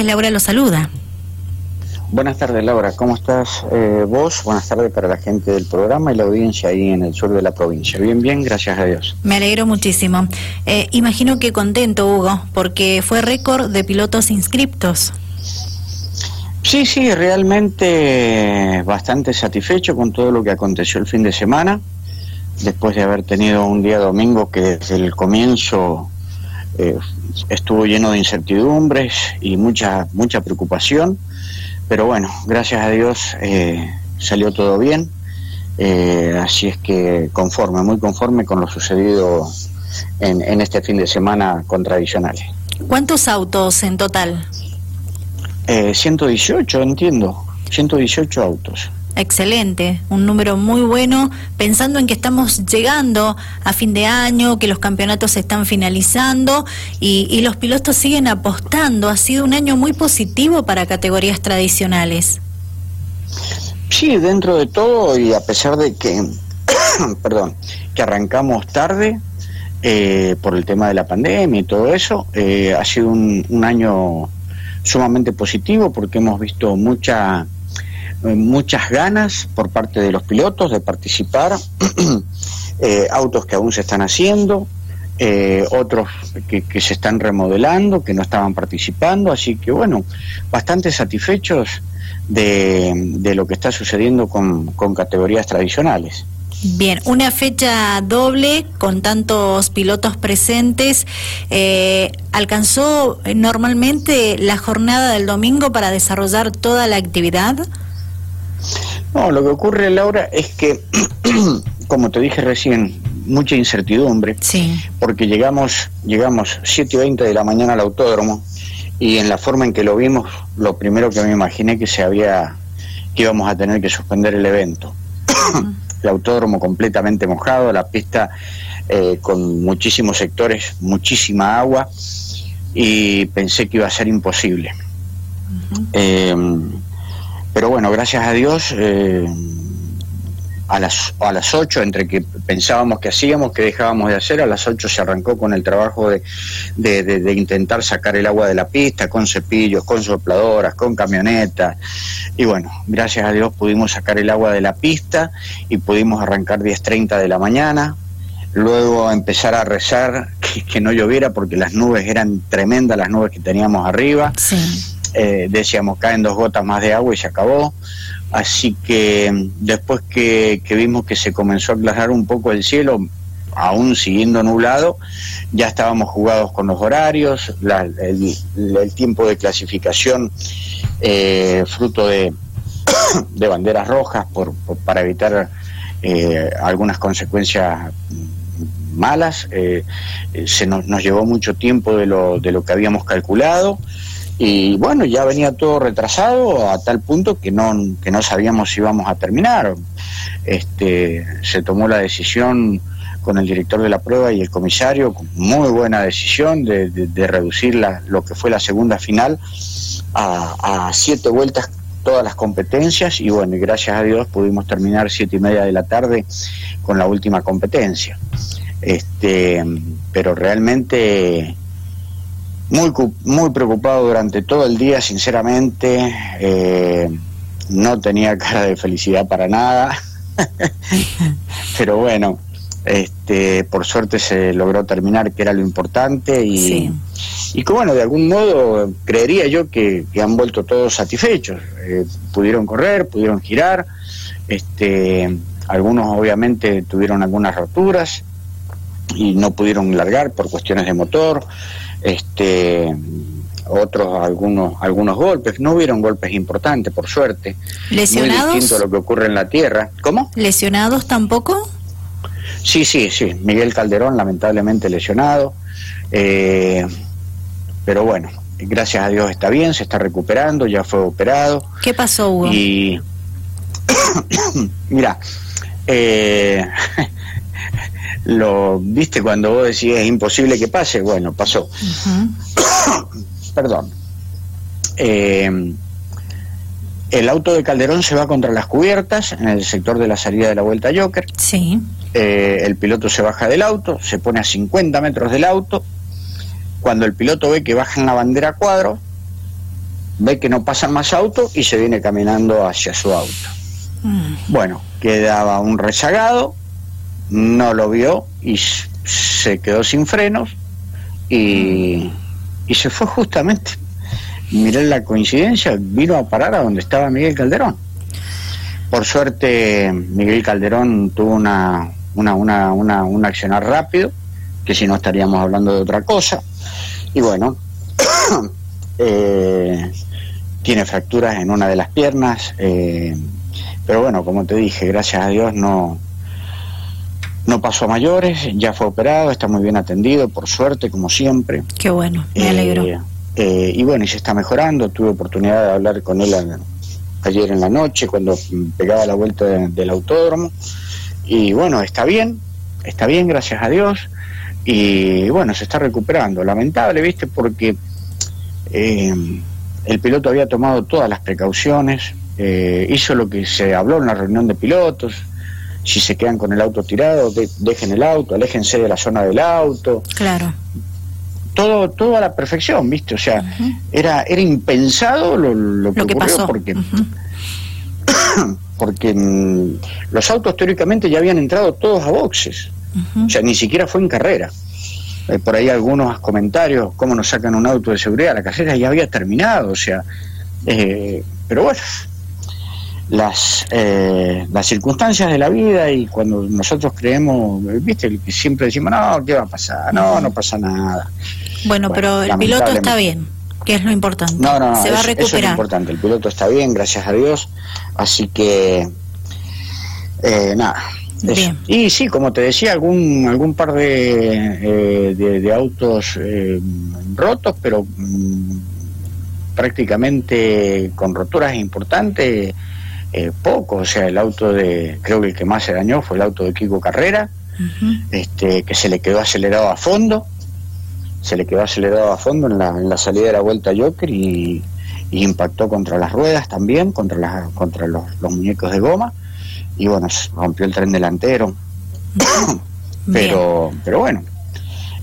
Laura lo saluda. Buenas tardes, Laura. ¿Cómo estás eh, vos? Buenas tardes para la gente del programa y la audiencia ahí en el sur de la provincia. Bien, bien, gracias a Dios. Me alegro muchísimo. Eh, imagino que contento, Hugo, porque fue récord de pilotos inscriptos. Sí, sí, realmente bastante satisfecho con todo lo que aconteció el fin de semana, después de haber tenido un día domingo que desde el comienzo eh, estuvo lleno de incertidumbres y mucha, mucha preocupación pero bueno, gracias a Dios eh, salió todo bien, eh, así es que conforme, muy conforme con lo sucedido en, este fin de semana con tradicionales. ¿Cuántos autos en total? 118, eh, entiendo, 118 autos. Excelente, un número muy bueno, pensando en que estamos llegando a fin de año, que los campeonatos se están finalizando y, los pilotos siguen apostando. Ha sido un año muy positivo para categorías tradicionales. Sí, dentro de todo y a pesar de que, perdón, que arrancamos tarde eh, por el tema de la pandemia y todo eso, eh, ha sido un año sumamente positivo porque hemos visto mucha muchas ganas por parte de los pilotos de participar, eh, autos que aún se están haciendo, eh, otros que, se están remodelando, que no estaban participando, así que bueno, bastante satisfechos de, de lo que está sucediendo con, con categorías tradicionales. Bien, una fecha doble con tantos pilotos presentes. Eh, ¿Alcanzó normalmente la jornada del domingo para desarrollar toda la actividad? No, lo que ocurre, Laura, es que, como te dije recién, mucha incertidumbre, sí. porque llegamos, llegamos 7 y 20 de la mañana al autódromo y en la forma en que lo vimos, lo primero que me imaginé que se había, que íbamos a tener que suspender el evento. el autódromo completamente mojado, la pista eh, con muchísimos sectores, muchísima agua y pensé que iba a ser imposible. Pero bueno, gracias a Dios, eh, a, las, a las 8, entre que pensábamos que hacíamos, que dejábamos de hacer, a las 8 se arrancó con el trabajo de, de, intentar sacar el agua de la pista, con cepillos, con sopladoras, con camionetas. Y bueno, gracias a Dios pudimos sacar el agua de la pista y pudimos arrancar 10.30 de la mañana. Luego empezar a rezar que, que no lloviera porque las nubes eran tremendas, las nubes que teníamos arriba. Sí eh, decíamos caen dos gotas más de agua y se acabó. Así que mm, después que, vimos que se comenzó a aclarar un poco el cielo, aún siguiendo nublado, ya estábamos jugados con los horarios, el, tiempo de clasificación eh, fruto de, de, banderas rojas por, para evitar eh, algunas consecuencias malas. se nos, nos, llevó mucho tiempo de lo, de lo que habíamos calculado y bueno, ya venía todo retrasado a tal punto que no, que no sabíamos si íbamos a terminar. Este, se tomó la decisión con el director de la prueba y el comisario, muy buena decisión de, reducir la, lo que fue la segunda final a, a, siete vueltas todas las competencias y bueno, y gracias a Dios pudimos terminar siete y media de la tarde con la última competencia. Este, pero realmente muy, muy preocupado durante todo el día, sinceramente. Eh, no tenía cara de felicidad para nada. Pero bueno, este, por suerte se logró terminar, que era lo importante. Y, y que bueno, de algún modo creería yo que, han vuelto todos satisfechos. Eh, pudieron correr, pudieron girar. Este, algunos obviamente tuvieron algunas roturas y no pudieron largar por cuestiones de motor este otros algunos algunos golpes. No hubieron golpes importantes por suerte. Lesionados muy distinto a lo que ocurre en la tierra. Cómo lesionados tampoco sí sí sí. Miguel Calderón lamentablemente lesionado. Eh, pero bueno gracias a Dios está bien se está recuperando ya fue operado. Qué pasó Hugo y mira eh, lo viste cuando vos decís es imposible que pase, bueno, pasó. Perdón. Eh, el auto de Calderón se va contra las cubiertas en el sector de la salida de la vuelta Joker. Sí. Eh, el piloto se baja del auto, se pone a 50 metros del auto. Cuando el piloto ve que baja en la bandera cuadro, ve que no pasan más autos y se viene caminando hacia su auto. Mm. Bueno, quedaba un rezagado, no lo vio y se quedó sin frenos y, y se fue justamente. Miré la coincidencia, vino a parar a donde estaba Miguel Calderón. Por suerte, Miguel Calderón tuvo una, una, una, una, un accionar rápido, que si no estaríamos hablando de otra cosa. Y bueno, eh, tiene fracturas en una de las piernas, eh, pero bueno, como te dije, gracias a Dios no, no pasó a mayores, ya fue operado, está muy bien atendido, por suerte, como siempre. Qué bueno, me alegro. Eh, y bueno, y se está mejorando, tuve oportunidad de hablar con él ayer en la noche, cuando pegaba la vuelta del autódromo, y bueno, está bien, está bien, gracias a Dios, y bueno, se está recuperando. Lamentable, viste, porque eh, el piloto había tomado todas las precauciones, eh, hizo lo que se habló en la reunión de pilotos, si se quedan con el auto tirado, dejen el auto, aléjense de la zona del auto. Claro. Todo, todo a la perfección, ¿viste? O sea, era, era impensado lo, que, ocurrió porque, porque mm, los autos teóricamente ya habían entrado todos a boxes. O sea, ni siquiera fue en carrera. Hay por ahí algunos comentarios, cómo nos sacan un auto de seguridad, la carrera ya había terminado, o sea, eh, pero bueno, las, eh, las circunstancias de la vida y cuando nosotros creemos, viste, siempre decimos, no, ¿qué va a pasar? No, no pasa nada. Bueno, pero el piloto está bien, que es lo importante. No, no, Se va a recuperar. Eso es lo importante, el piloto está bien, gracias a Dios, así que, eh, nada. Bien. Y sí, como te decía, algún algún par de, eh, de, autos rotos, pero mm, prácticamente con roturas importantes eh, poco, o sea, el auto de, creo que el que más se dañó fue el auto de Kiko Carrera, este, que se le quedó acelerado a fondo, se le quedó acelerado a fondo en la, en la salida de la vuelta Joker y, impactó contra las ruedas también, contra, las, contra los, muñecos de goma, y bueno, rompió el tren delantero. pero, pero bueno,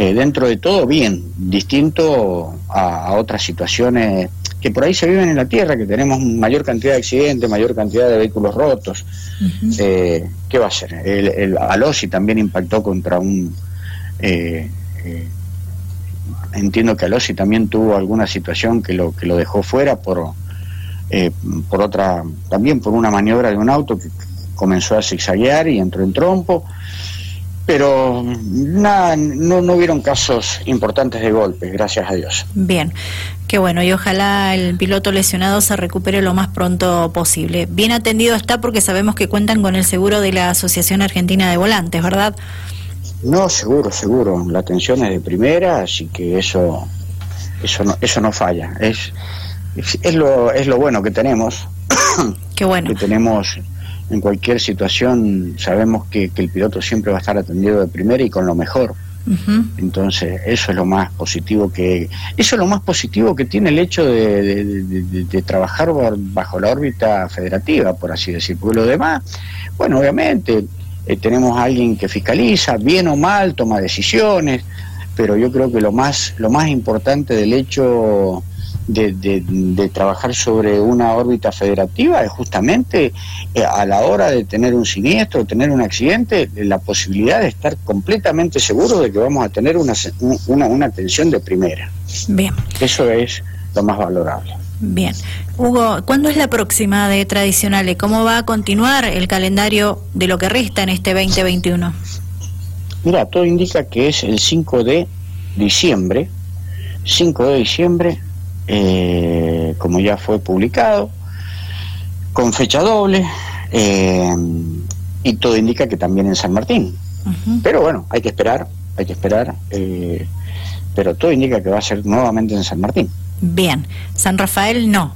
eh, dentro de todo bien, distinto a otras situaciones que por ahí se viven en la tierra, que tenemos mayor cantidad de accidentes, mayor cantidad de vehículos rotos. Eh, ¿Qué va a ser? El, el Alosi también impactó contra un... Eh, eh, entiendo que Alosi también tuvo alguna situación que lo, que lo dejó fuera por, por otra, también por una maniobra de un auto que comenzó a zigzaguear y entró en trompo pero nada, no, no hubieron casos importantes de golpes, gracias a Dios. Bien, qué bueno, y ojalá el piloto lesionado se recupere lo más pronto posible. Bien atendido está porque sabemos que cuentan con el seguro de la Asociación Argentina de Volantes, ¿verdad? No, seguro, seguro. La atención es de primera, así que eso, eso no, eso no falla. Es, es, lo, es lo bueno que tenemos. Qué bueno. Que tenemos en cualquier situación sabemos que, el piloto siempre va a estar atendido de primera y con lo mejor. Entonces, eso es lo más positivo que eso es lo más positivo que tiene el hecho de, trabajar bajo la órbita federativa, por así decir. Porque lo demás, bueno, obviamente eh, tenemos a alguien que fiscaliza, bien o mal, toma decisiones, pero yo creo que lo más lo más importante del hecho de, trabajar sobre una órbita federativa es justamente eh, a la hora de tener un siniestro, tener un accidente, la posibilidad de estar completamente seguro de que vamos a tener una, una, una atención de primera. Bien. Eso es lo más valorable. Bien. Hugo, ¿cuándo es la próxima de Tradicionales? ¿Cómo va a continuar el calendario de lo que resta en este 2021? Mira, todo indica que es el 5 de diciembre, 5 de diciembre eh, como ya fue publicado, con fecha doble, eh, y todo indica que también en San Martín. Pero bueno, hay que esperar, hay que esperar, eh, pero todo indica que va a ser nuevamente en San Martín. Bien, San Rafael no.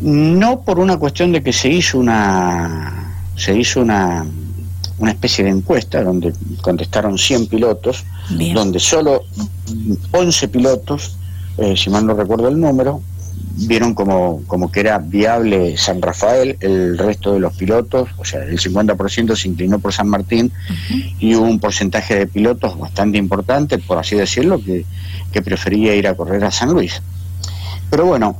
No por una cuestión de que se hizo una se hizo una una especie de encuesta donde contestaron 100 pilotos, donde solo 11 pilotos eh, si mal no recuerdo el número, vieron como, como que era viable San Rafael, el resto de los pilotos, o sea, el 50% se inclinó por San Martín y hubo un porcentaje de pilotos bastante importante, por así decirlo, que, que prefería ir a correr a San Luis. Pero bueno,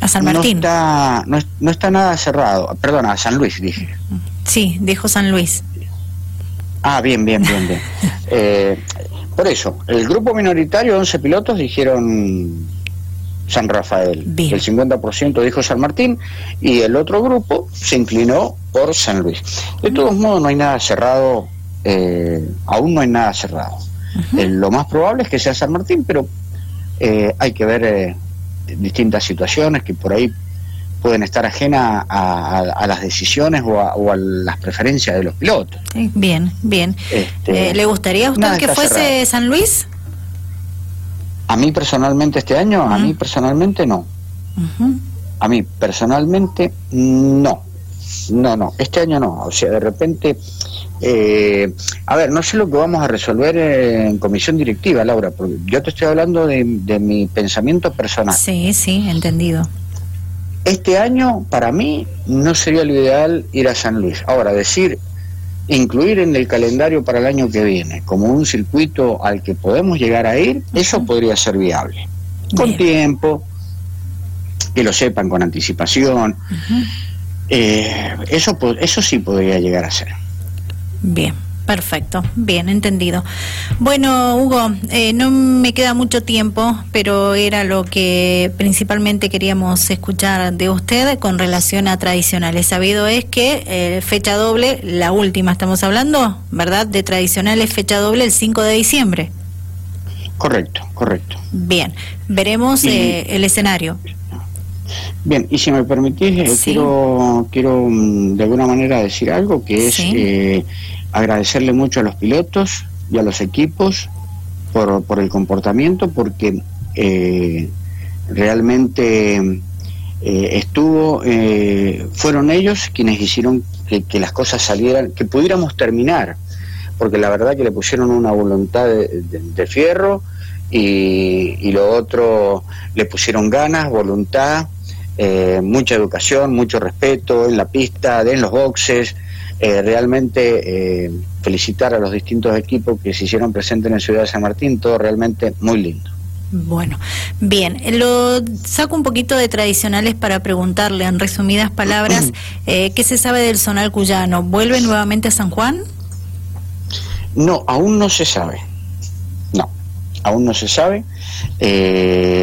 a San Martín. No está, no, está nada cerrado. Perdona, a San Luis dije. Sí, dijo San Luis. Ah, bien, bien, bien, bien. Eh, por eso, el grupo minoritario, 11 pilotos, dijeron San Rafael. El 50% dijo San Martín y el otro grupo se inclinó por San Luis. De todos modos, no hay nada cerrado, eh, aún no hay nada cerrado. Eh, lo más probable es que sea San Martín, pero hay que ver distintas situaciones que por ahí pueden estar ajenas a, las decisiones o a, las preferencias de los pilotos. Bien, bien. Este, eh, ¿Le gustaría a usted que fuese San Luis? A mí personalmente este año, a mí personalmente no. A mí personalmente no. No, no, este año no. O sea, de repente, eh, a ver, no sé lo que vamos a resolver en comisión directiva, Laura, porque yo te estoy hablando de, de mi pensamiento personal. Sí, sí, entendido. Este año, para mí, no sería lo ideal ir a San Luis. Ahora, decir, incluir en el calendario para el año que viene como un circuito al que podemos llegar a ir, eso podría ser viable. Con tiempo, que lo sepan con anticipación. Eh, eso, eso sí podría llegar a ser. Bien. Perfecto, bien, entendido. Bueno, Hugo, eh, no me queda mucho tiempo, pero era lo que principalmente queríamos escuchar de usted con relación a tradicionales. Sabido es que eh, fecha doble, la última estamos hablando, ¿verdad? De tradicionales fecha doble el 5 de diciembre. Correcto, correcto. Bien, veremos eh, el escenario. Bien, y si me permitís, quiero, quiero mm, de alguna manera decir algo que es agradecerle mucho a los pilotos y a los equipos por, el comportamiento, porque eh, realmente eh, estuvo, eh, fueron ellos quienes hicieron que, las cosas salieran, que pudiéramos terminar, porque la verdad que le pusieron una voluntad de, fierro y, y, lo otro le pusieron ganas, voluntad, mucha educación, mucho respeto en la pista, en los boxes, eh, realmente eh, felicitar a los distintos equipos que se hicieron presentes en la ciudad de San Martín, todo realmente muy lindo. Bueno, bien, lo saco un poquito de tradicionales para preguntarle, en resumidas palabras, eh, ¿qué se sabe del Zonal Cuyano? ¿Vuelve nuevamente a San Juan? No, aún no se sabe. No, aún no se sabe. Eh,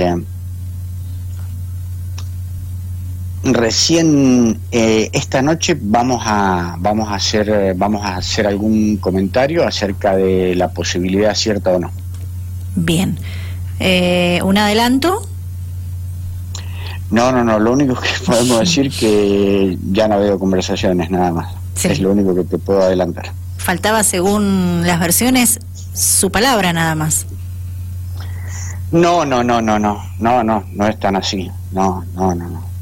recién eh, esta noche vamos a vamos a hacer eh, vamos a hacer algún comentario acerca de la posibilidad cierta o no. Bien, eh, un adelanto. No, no, no. Lo único que podemos decir que ya no veo conversaciones nada más. Es lo único que te puedo adelantar. Faltaba, según las versiones, su palabra nada más. No, no, no, no, no, no, no, no es tan así. No, no, no, no.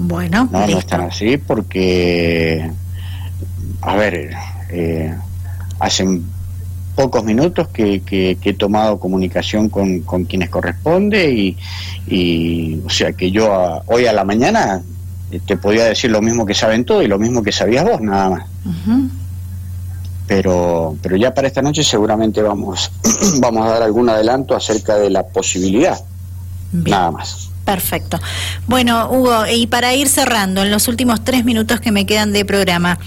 Bueno, no, no están así porque, a ver, eh, hacen pocos minutos que, que, he tomado comunicación con, con quienes corresponde y, y, o sea que yo hoy a la mañana te podía decir lo mismo que saben todos y lo mismo que sabías vos nada más. Pero, pero ya para esta noche seguramente vamos, vamos a dar algún adelanto acerca de la posibilidad, nada más. Perfecto. Bueno, Hugo, y para ir cerrando, en los últimos tres minutos que me quedan de programa,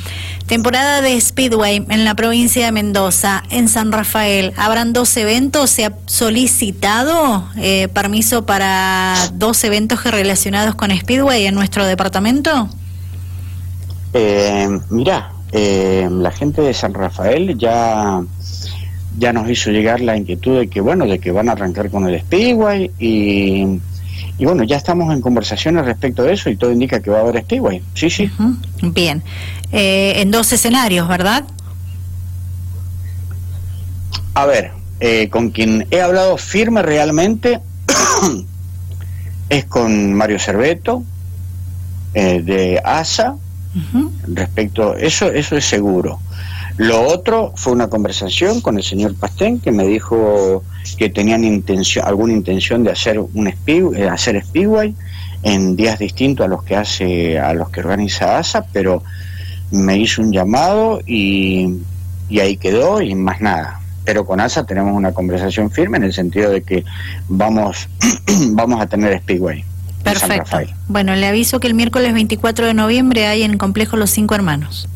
temporada de Speedway en la provincia de Mendoza, en San Rafael, ¿habrán dos eventos? ¿Se ha solicitado eh, permiso para dos eventos relacionados con Speedway en nuestro departamento? Eh, mira, eh, la gente de San Rafael ya ya nos hizo llegar la inquietud de que bueno de que van a arrancar con el Speedway y y bueno, ya estamos en conversaciones respecto de eso y todo indica que va a haber Speedway. Sí, sí. Bien. Eh, en dos escenarios, ¿verdad? A ver, eh, con quien he hablado firme realmente es con Mario Cerveto, eh, de ASA, respecto, eso, eso es seguro. Lo otro fue una conversación con el señor Pastén que me dijo que tenían intención, alguna intención de hacer un speed, eh, hacer speedway en días distintos a los que hace, a los que organiza ASA, pero me hizo un llamado y, y ahí quedó y más nada. Pero con ASA tenemos una conversación firme en el sentido de que vamos, vamos a tener speedway. Perfecto. Bueno, le aviso que el miércoles 24 de noviembre hay en Complejo Los Cinco Hermanos.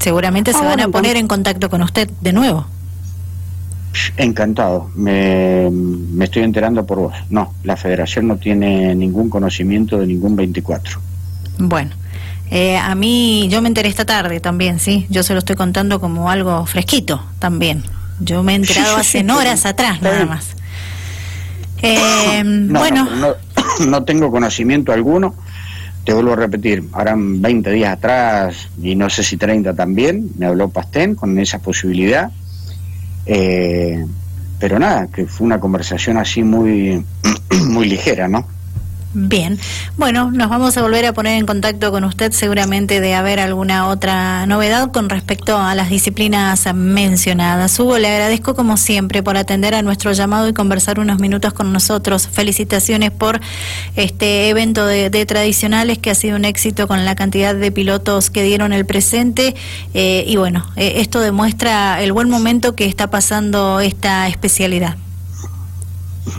Seguramente se ah, van a poner en contacto con usted de nuevo. Encantado, me, me, estoy enterando por vos. No, la federación no tiene ningún conocimiento de ningún 24. Bueno, eh, a mí yo me enteré esta tarde también, ¿sí? Yo se lo estoy contando como algo fresquito también. Yo me he enterado hace horas atrás nada más. Eh, bueno. No, tengo conocimiento alguno. Te vuelvo a repetir, harán 20 días atrás y no sé si 30 también, me habló Pastén con esa posibilidad. Eh, pero nada, que fue una conversación así muy, muy ligera, ¿no? Bien, bueno, nos vamos a volver a poner en contacto con usted seguramente de haber alguna otra novedad con respecto a las disciplinas mencionadas. Hugo, le agradezco como siempre por atender a nuestro llamado y conversar unos minutos con nosotros. Felicitaciones por este evento de, tradicionales que ha sido un éxito con la cantidad de pilotos que dieron el presente eh, y bueno, eh, esto demuestra el buen momento que está pasando esta especialidad.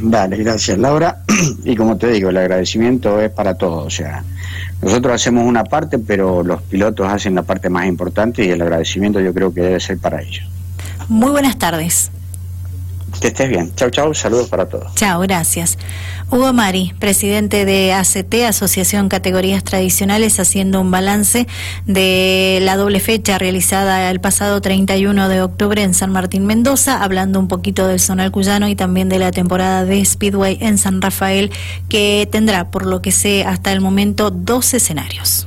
Vale, gracias Laura. Y como te digo, el agradecimiento es para todos. O sea, nosotros hacemos una parte, pero los pilotos hacen la parte más importante y el agradecimiento yo creo que debe ser para ellos. Muy buenas tardes. Que estés bien. Chau, chau. Saludos para todos. Chao, gracias. Hugo Mari, presidente de ACT, Asociación Categorías Tradicionales, haciendo un balance de la doble fecha realizada el pasado 31 de octubre en San Martín Mendoza, hablando un poquito del Zonal Cuyano y también de la temporada de Speedway en San Rafael, que tendrá, por lo que sé hasta el momento, dos escenarios.